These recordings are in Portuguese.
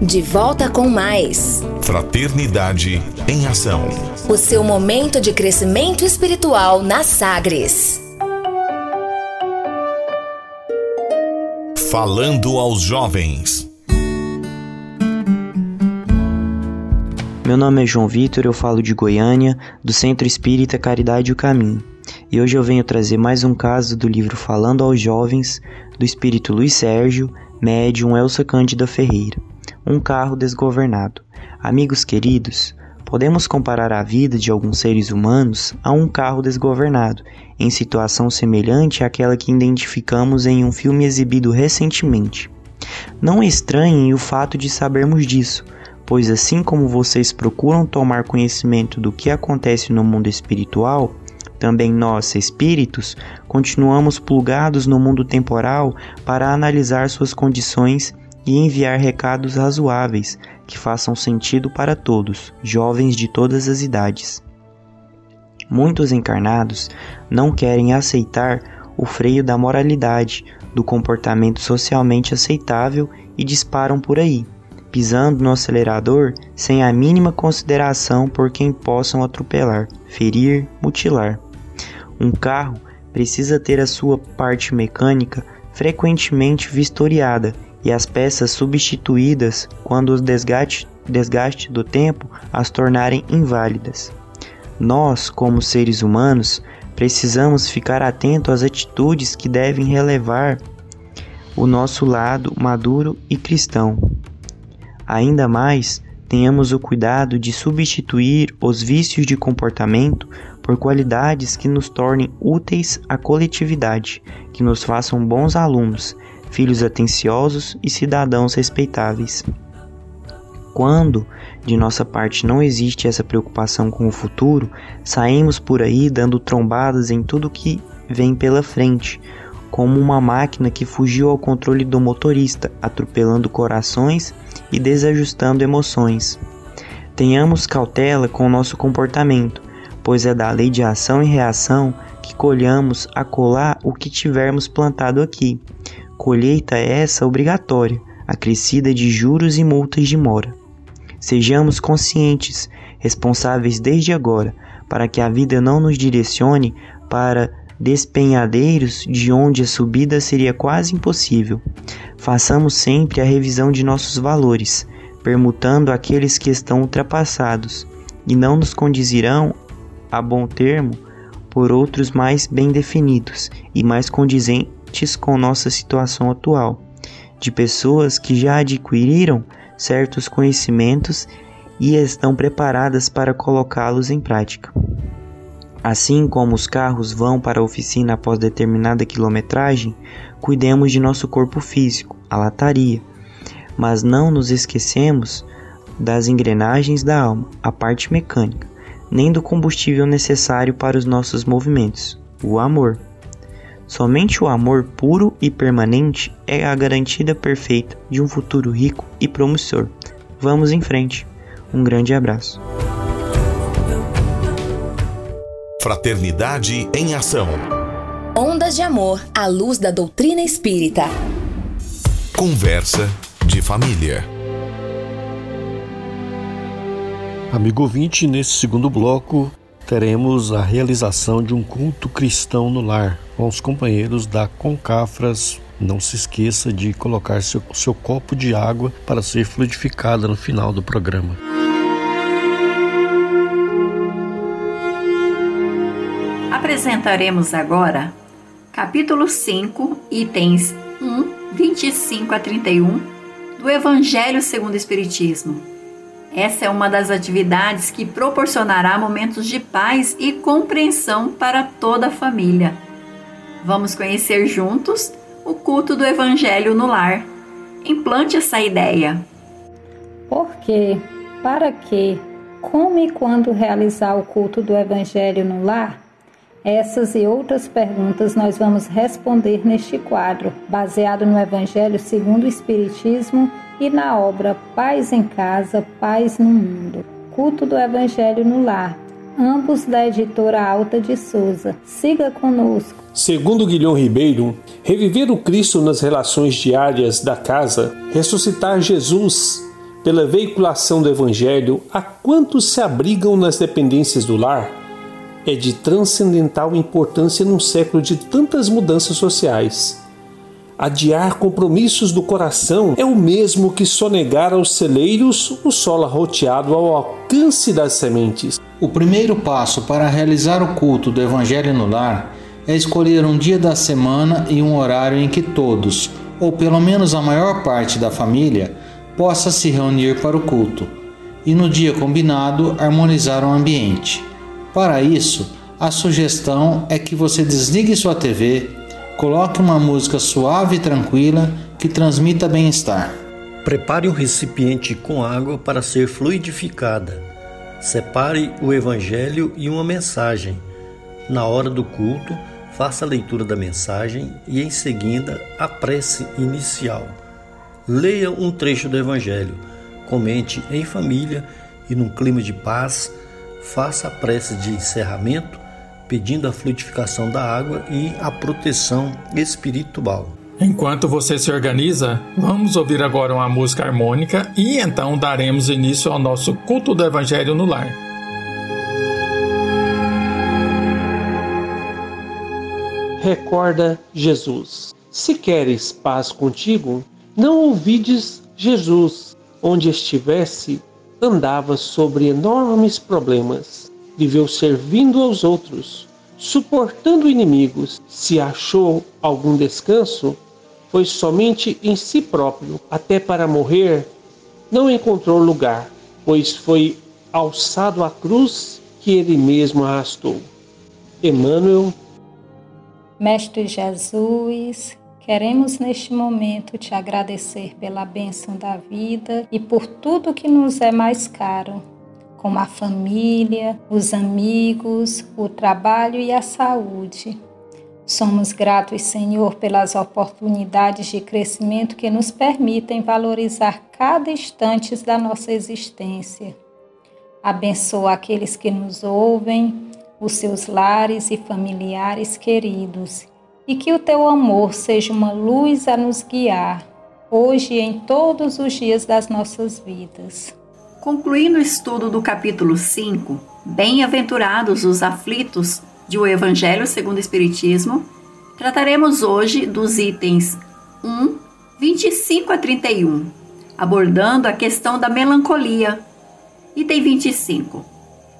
De volta com mais Fraternidade em Ação. O seu momento de crescimento espiritual na Sagres. Falando aos jovens. Meu nome é João Vitor, eu falo de Goiânia, do Centro Espírita Caridade e o Caminho. E hoje eu venho trazer mais um caso do livro Falando aos Jovens, do espírito Luiz Sérgio, médium Elsa Cândida Ferreira. Um carro desgovernado. Amigos queridos, podemos comparar a vida de alguns seres humanos a um carro desgovernado, em situação semelhante àquela que identificamos em um filme exibido recentemente. Não estranhem o fato de sabermos disso, pois assim como vocês procuram tomar conhecimento do que acontece no mundo espiritual, também nós, espíritos, continuamos plugados no mundo temporal para analisar suas condições e enviar recados razoáveis que façam sentido para todos, jovens de todas as idades. Muitos encarnados não querem aceitar o freio da moralidade, do comportamento socialmente aceitável e disparam por aí, pisando no acelerador sem a mínima consideração por quem possam atropelar, ferir, mutilar. Um carro precisa ter a sua parte mecânica frequentemente vistoriada e as peças substituídas quando o desgaste, desgaste do tempo as tornarem inválidas. Nós, como seres humanos, precisamos ficar atento às atitudes que devem relevar o nosso lado maduro e cristão. Ainda mais, tenhamos o cuidado de substituir os vícios de comportamento por qualidades que nos tornem úteis à coletividade, que nos façam bons alunos, filhos atenciosos e cidadãos respeitáveis. Quando de nossa parte não existe essa preocupação com o futuro, saímos por aí dando trombadas em tudo que vem pela frente, como uma máquina que fugiu ao controle do motorista, atropelando corações e desajustando emoções. Tenhamos cautela com o nosso comportamento, pois é da lei de ação e reação que colhamos a colar o que tivermos plantado aqui. Colheita essa obrigatória, acrescida de juros e multas de mora. Sejamos conscientes, responsáveis desde agora, para que a vida não nos direcione para despenhadeiros de onde a subida seria quase impossível. Façamos sempre a revisão de nossos valores, permutando aqueles que estão ultrapassados e não nos condizirão, a bom termo, por outros mais bem definidos e mais condizentes com nossa situação atual, de pessoas que já adquiriram certos conhecimentos e estão preparadas para colocá-los em prática. Assim como os carros vão para a oficina após determinada quilometragem, cuidemos de nosso corpo físico, a lataria, mas não nos esquecemos das engrenagens da alma, a parte mecânica, nem do combustível necessário para os nossos movimentos, o amor. Somente o amor puro e permanente é a garantida perfeita de um futuro rico e promissor. Vamos em frente. Um grande abraço. Fraternidade em Ação. Ondas de Amor à luz da doutrina espírita. Conversa de família. Amigo ouvinte, nesse segundo bloco teremos a realização de um culto cristão no lar com os companheiros da Concafras. Não se esqueça de colocar seu, seu copo de água para ser fluidificada no final do programa. Apresentaremos agora capítulo 5, itens 1, 25 a 31 do Evangelho segundo o Espiritismo. Essa é uma das atividades que proporcionará momentos de paz e compreensão para toda a família. Vamos conhecer juntos o culto do Evangelho no lar. Implante essa ideia. Por quê? Para quê? Como e quando realizar o culto do Evangelho no lar? Essas e outras perguntas nós vamos responder neste quadro, baseado no Evangelho segundo o Espiritismo e na obra Paz em Casa, Paz no Mundo. Culto do Evangelho no Lar, ambos da editora Alta de Souza. Siga conosco. Segundo Guilhom Ribeiro, reviver o Cristo nas relações diárias da casa, ressuscitar Jesus, pela veiculação do Evangelho a quantos se abrigam nas dependências do lar é de transcendental importância num século de tantas mudanças sociais. Adiar compromissos do coração é o mesmo que sonegar aos celeiros o solo arroteado ao alcance das sementes. O primeiro passo para realizar o culto do Evangelho no lar é escolher um dia da semana e um horário em que todos, ou pelo menos a maior parte da família, possa se reunir para o culto, e no dia combinado harmonizar o ambiente. Para isso, a sugestão é que você desligue sua TV, coloque uma música suave e tranquila que transmita bem-estar. Prepare um recipiente com água para ser fluidificada. Separe o Evangelho e uma mensagem. Na hora do culto, faça a leitura da mensagem e, em seguida, a prece inicial. Leia um trecho do Evangelho, comente em família e, num clima de paz, faça a prece de encerramento, pedindo a fluidificação da água e a proteção espiritual. Enquanto você se organiza, vamos ouvir agora uma música harmônica e então daremos início ao nosso culto do Evangelho no lar. Recorda Jesus. Se queres paz contigo, não ouvides Jesus. Onde estivesse, andava sobre enormes problemas, viveu servindo aos outros, suportando inimigos. Se achou algum descanso, foi somente em si próprio, até para morrer, não encontrou lugar, pois foi alçado à cruz que ele mesmo arrastou. Emmanuel Mestre Jesus, Queremos neste momento te agradecer pela bênção da vida e por tudo que nos é mais caro, como a família, os amigos, o trabalho e a saúde. Somos gratos, Senhor, pelas oportunidades de crescimento que nos permitem valorizar cada instante da nossa existência. Abençoa aqueles que nos ouvem, os seus lares e familiares queridos e que o teu amor seja uma luz a nos guiar, hoje e em todos os dias das nossas vidas. Concluindo o estudo do capítulo 5, Bem-aventurados os aflitos de O Evangelho segundo o Espiritismo, trataremos hoje dos itens 1, 25 a 31, abordando a questão da melancolia. Item 25.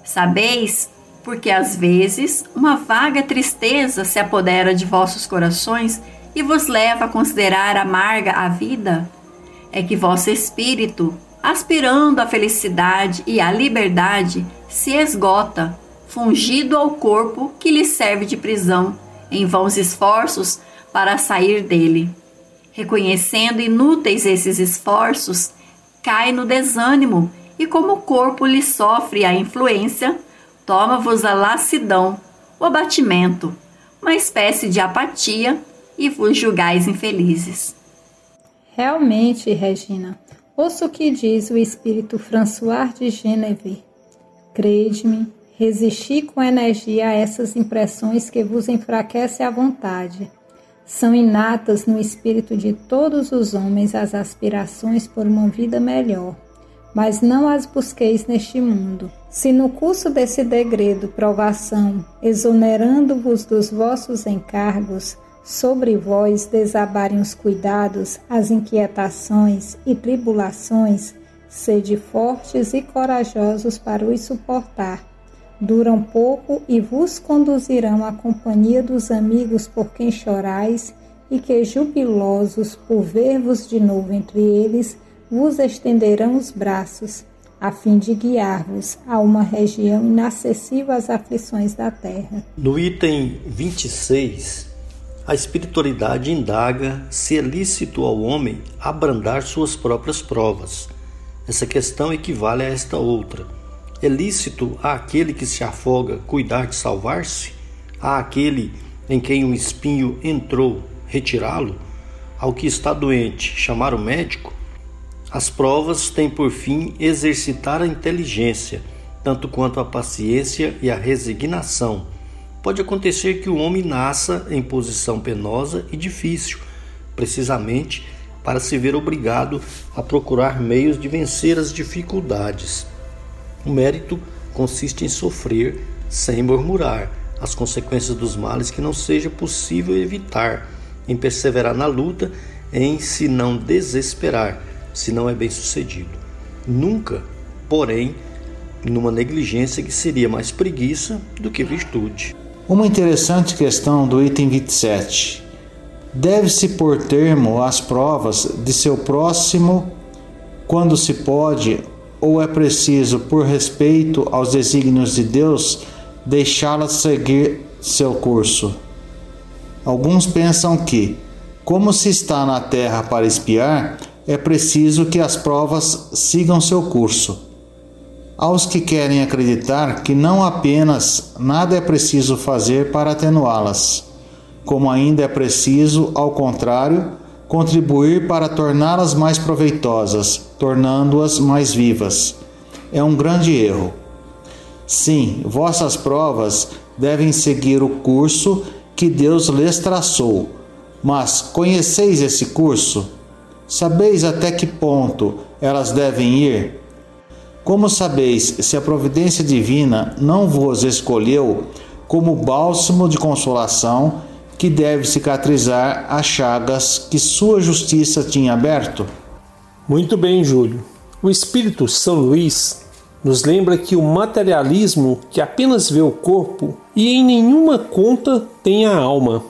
Sabeis porque às vezes uma vaga tristeza se apodera de vossos corações e vos leva a considerar amarga a vida? É que vosso espírito, aspirando à felicidade e à liberdade, se esgota, fungido ao corpo que lhe serve de prisão, em vãos esforços para sair dele. Reconhecendo inúteis esses esforços, cai no desânimo e, como o corpo lhe sofre a influência, toma-vos a lassidão, o abatimento, uma espécie de apatia, e vos julgais infelizes. Realmente, Regina, ouço o que diz o espírito François de Geneve. Crede-me, resisti com energia a essas impressões que vos enfraquecem a vontade. São inatas no espírito de todos os homens as aspirações por uma vida melhor mas não as busqueis neste mundo. Se no curso desse degredo provação, exonerando-vos dos vossos encargos, sobre vós desabarem os cuidados, as inquietações e tribulações, sede fortes e corajosos para os suportar. Duram pouco e vos conduzirão à companhia dos amigos por quem chorais, e que jubilosos por ver-vos de novo entre eles, vos estenderão os braços, a fim de guiar-vos a uma região inacessível às aflições da terra. No item 26, a espiritualidade indaga se é lícito ao homem abrandar suas próprias provas. Essa questão equivale a esta outra. É lícito àquele que se afoga cuidar de salvar-se? A aquele em quem o espinho entrou retirá-lo? Ao que está doente chamar o médico? As provas têm por fim exercitar a inteligência, tanto quanto a paciência e a resignação. Pode acontecer que o homem nasça em posição penosa e difícil, precisamente para se ver obrigado a procurar meios de vencer as dificuldades. O mérito consiste em sofrer sem murmurar as consequências dos males que não seja possível evitar, em perseverar na luta, em se não desesperar, se não é bem sucedido. Nunca, porém, numa negligência que seria mais preguiça do que virtude. Uma interessante questão do item 27. Deve-se pôr termo às provas de seu próximo quando se pode, ou é preciso, por respeito aos desígnios de Deus, deixá-las seguir seu curso? Alguns pensam que, como se está na terra para espiar, é preciso que as provas sigam seu curso aos que querem acreditar que não apenas nada é preciso fazer para atenuá-las, como ainda é preciso, ao contrário, contribuir para torná-las mais proveitosas, tornando-as mais vivas. É um grande erro. Sim, vossas provas devem seguir o curso que Deus lhes traçou. Mas conheceis esse curso? Sabeis até que ponto elas devem ir? Como sabeis se a providência divina não vos escolheu como bálsamo de consolação que deve cicatrizar as chagas que sua justiça tinha aberto? Muito bem, Júlio. O Espírito São Luís nos lembra que o materialismo que apenas vê o corpo e em nenhuma conta tem a alma.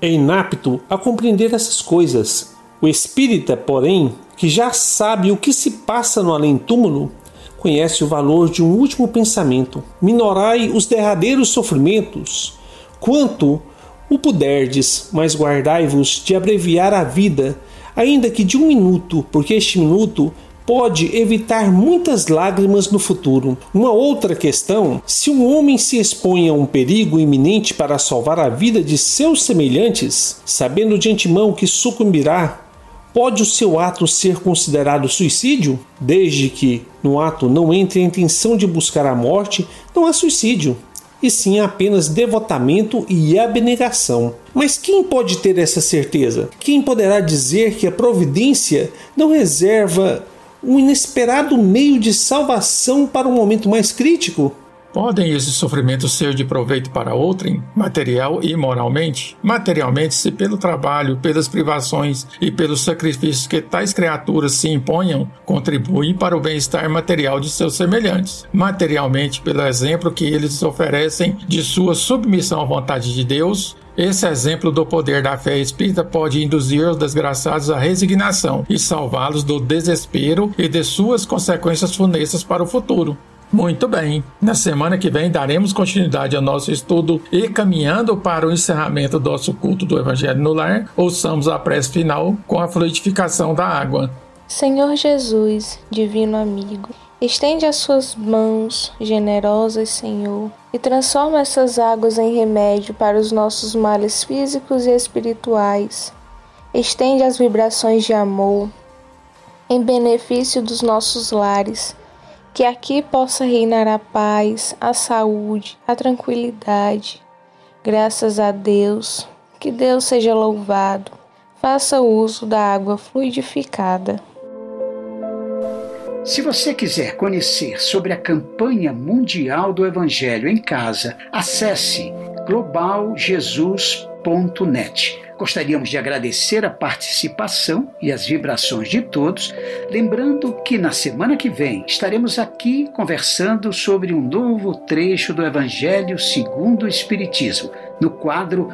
É inapto a compreender essas coisas. O espírita, porém, que já sabe o que se passa no além-túmulo, conhece o valor de um último pensamento. Minorai os derradeiros sofrimentos, quanto o puderdes, mas guardai-vos de abreviar a vida, ainda que de um minuto, porque este minuto pode evitar muitas lágrimas no futuro. Uma outra questão: se um homem se expõe a um perigo iminente para salvar a vida de seus semelhantes, sabendo de antemão que sucumbirá Pode o seu ato ser considerado suicídio? Desde que no ato não entre a intenção de buscar a morte, não há suicídio, e sim apenas devotamento e abnegação. Mas quem pode ter essa certeza? Quem poderá dizer que a providência não reserva um inesperado meio de salvação para um momento mais crítico? Podem esses sofrimentos ser de proveito para outrem, material e moralmente? Materialmente, se pelo trabalho, pelas privações e pelos sacrifícios que tais criaturas se imponham, contribuem para o bem-estar material de seus semelhantes. Materialmente, pelo exemplo que eles oferecem de sua submissão à vontade de Deus, esse exemplo do poder da fé espírita pode induzir os desgraçados à resignação e salvá-los do desespero e de suas consequências funestas para o futuro. Muito bem. Na semana que vem daremos continuidade ao nosso estudo e caminhando para o encerramento do nosso culto do Evangelho no Lar, ouçamos a prece final com a fluidificação da água. Senhor Jesus, divino amigo, estende as suas mãos generosas, Senhor, e transforma essas águas em remédio para os nossos males físicos e espirituais. Estende as vibrações de amor em benefício dos nossos lares que aqui possa reinar a paz, a saúde, a tranquilidade. Graças a Deus, que Deus seja louvado. Faça uso da água fluidificada. Se você quiser conhecer sobre a campanha mundial do Evangelho em casa, acesse globaljesus.net. Gostaríamos de agradecer a participação e as vibrações de todos, lembrando que na semana que vem estaremos aqui conversando sobre um novo trecho do Evangelho segundo o Espiritismo, no quadro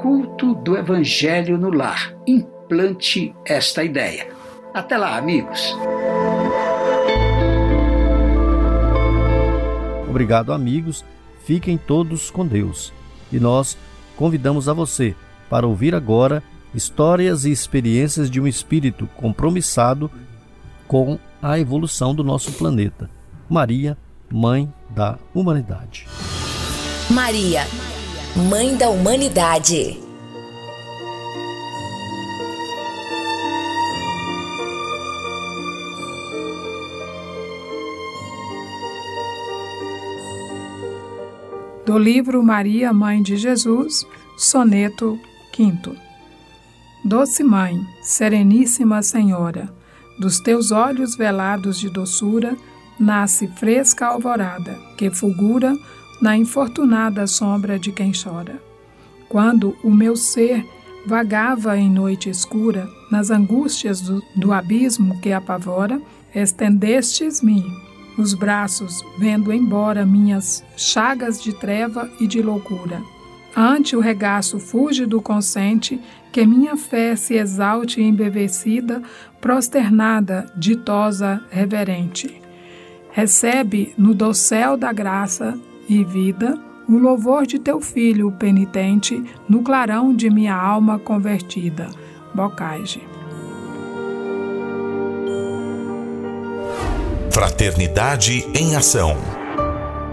Culto do Evangelho no Lar. Implante esta ideia. Até lá, amigos! Obrigado, amigos. Fiquem todos com Deus. E nós convidamos a você para ouvir agora histórias e experiências de um espírito compromissado com a evolução do nosso planeta. Maria, Mãe da Humanidade. Maria, Mãe da Humanidade. Do livro Maria, Mãe de Jesus, Soneto Doce Mãe, Sereníssima Senhora, dos teus olhos velados de doçura, nasce fresca alvorada, que fulgura na infortunada sombra de quem chora. Quando o meu ser vagava em noite escura, nas angústias do, do abismo que apavora, estendestes-me os braços, vendo embora minhas chagas de treva e de loucura. Ante o regaço fúlgido consente, que minha fé se exalte embevecida, prosternada, ditosa, reverente. Recebe no dossel da graça e vida o louvor de teu filho penitente no clarão de minha alma convertida. Bocage. Fraternidade em Ação.